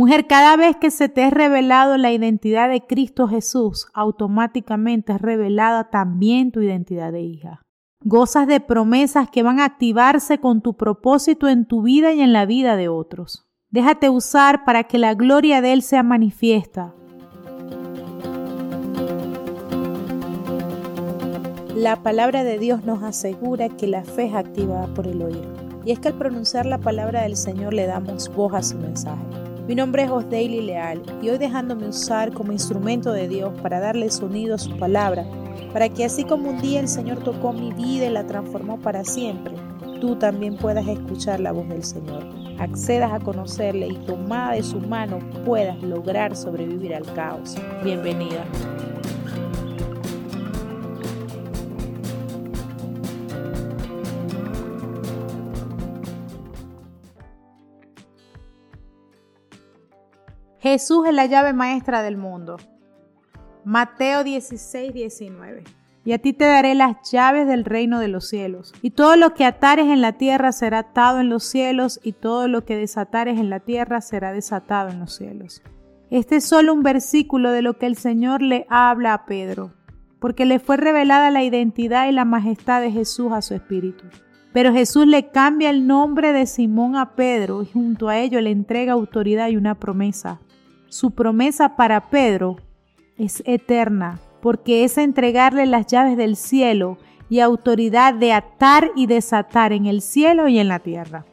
Mujer, cada vez que se te es revelado la identidad de Cristo Jesús, automáticamente es revelada también tu identidad de hija. Gozas de promesas que van a activarse con tu propósito en tu vida y en la vida de otros. Déjate usar para que la gloria de Él sea manifiesta. La palabra de Dios nos asegura que la fe es activada por el oír. Y es que al pronunciar la palabra del Señor le damos voz a su mensaje. Mi nombre es Osdaily Leal y hoy dejándome usar como instrumento de Dios para darle sonido a su palabra, para que así como un día el Señor tocó mi vida y la transformó para siempre, tú también puedas escuchar la voz del Señor, accedas a conocerle y tomada de su mano puedas lograr sobrevivir al caos. Bienvenida. Jesús es la llave maestra del mundo. Mateo 16, 19. Y a ti te daré las llaves del reino de los cielos. Y todo lo que atares en la tierra será atado en los cielos, y todo lo que desatares en la tierra será desatado en los cielos. Este es solo un versículo de lo que el Señor le habla a Pedro, porque le fue revelada la identidad y la majestad de Jesús a su espíritu. Pero Jesús le cambia el nombre de Simón a Pedro y junto a ello le entrega autoridad y una promesa. Su promesa para Pedro es eterna, porque es entregarle las llaves del cielo y autoridad de atar y desatar en el cielo y en la tierra.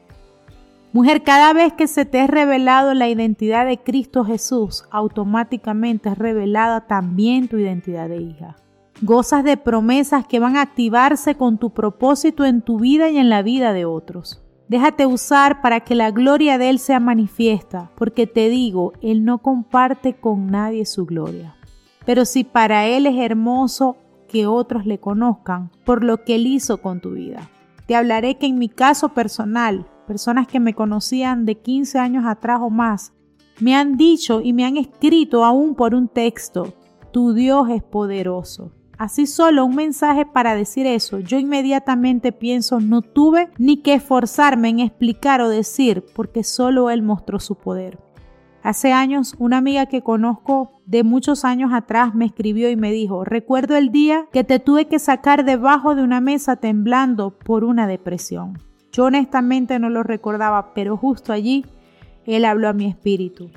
Mujer, cada vez que se te es revelado la identidad de Cristo Jesús, automáticamente es revelada también tu identidad de hija. Gozas de promesas que van a activarse con tu propósito en tu vida y en la vida de otros. Déjate usar para que la gloria de Él sea manifiesta, porque te digo, Él no comparte con nadie su gloria. Pero si para Él es hermoso que otros le conozcan por lo que Él hizo con tu vida. Te hablaré que en mi caso personal, personas que me conocían de 15 años atrás o más, me han dicho y me han escrito aún por un texto, tu Dios es poderoso. Así solo un mensaje para decir eso, yo inmediatamente pienso no tuve ni que esforzarme en explicar o decir porque solo Él mostró su poder. Hace años una amiga que conozco de muchos años atrás me escribió y me dijo, recuerdo el día que te tuve que sacar debajo de una mesa temblando por una depresión. Yo honestamente no lo recordaba, pero justo allí Él habló a mi espíritu.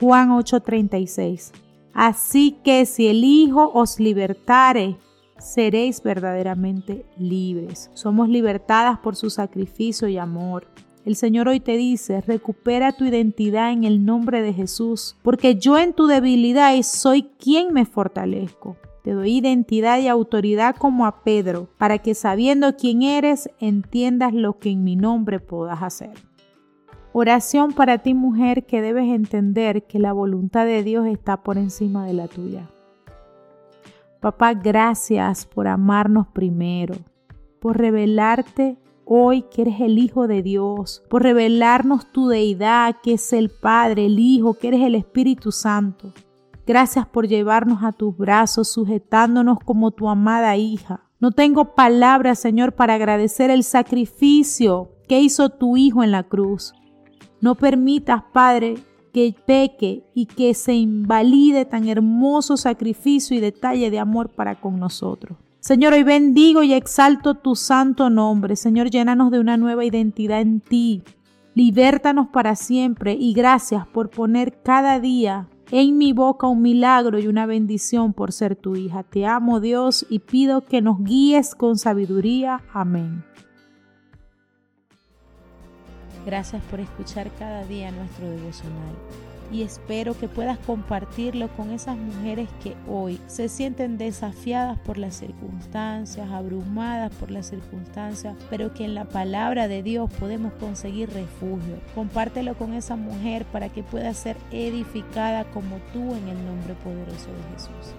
Juan 8:36 Así que si el Hijo os libertare, seréis verdaderamente libres. Somos libertadas por su sacrificio y amor. El Señor hoy te dice, recupera tu identidad en el nombre de Jesús, porque yo en tu debilidad soy quien me fortalezco. Te doy identidad y autoridad como a Pedro, para que sabiendo quién eres, entiendas lo que en mi nombre puedas hacer. Oración para ti mujer que debes entender que la voluntad de Dios está por encima de la tuya. Papá, gracias por amarnos primero, por revelarte hoy que eres el Hijo de Dios, por revelarnos tu deidad, que es el Padre, el Hijo, que eres el Espíritu Santo. Gracias por llevarnos a tus brazos, sujetándonos como tu amada hija. No tengo palabras, Señor, para agradecer el sacrificio que hizo tu Hijo en la cruz. No permitas, Padre, que peque y que se invalide tan hermoso sacrificio y detalle de amor para con nosotros. Señor, hoy bendigo y exalto tu santo nombre. Señor, llénanos de una nueva identidad en ti. Libértanos para siempre y gracias por poner cada día en mi boca un milagro y una bendición por ser tu hija. Te amo Dios y pido que nos guíes con sabiduría. Amén. Gracias por escuchar cada día nuestro devocional y espero que puedas compartirlo con esas mujeres que hoy se sienten desafiadas por las circunstancias, abrumadas por las circunstancias, pero que en la palabra de Dios podemos conseguir refugio. Compártelo con esa mujer para que pueda ser edificada como tú en el nombre poderoso de Jesús.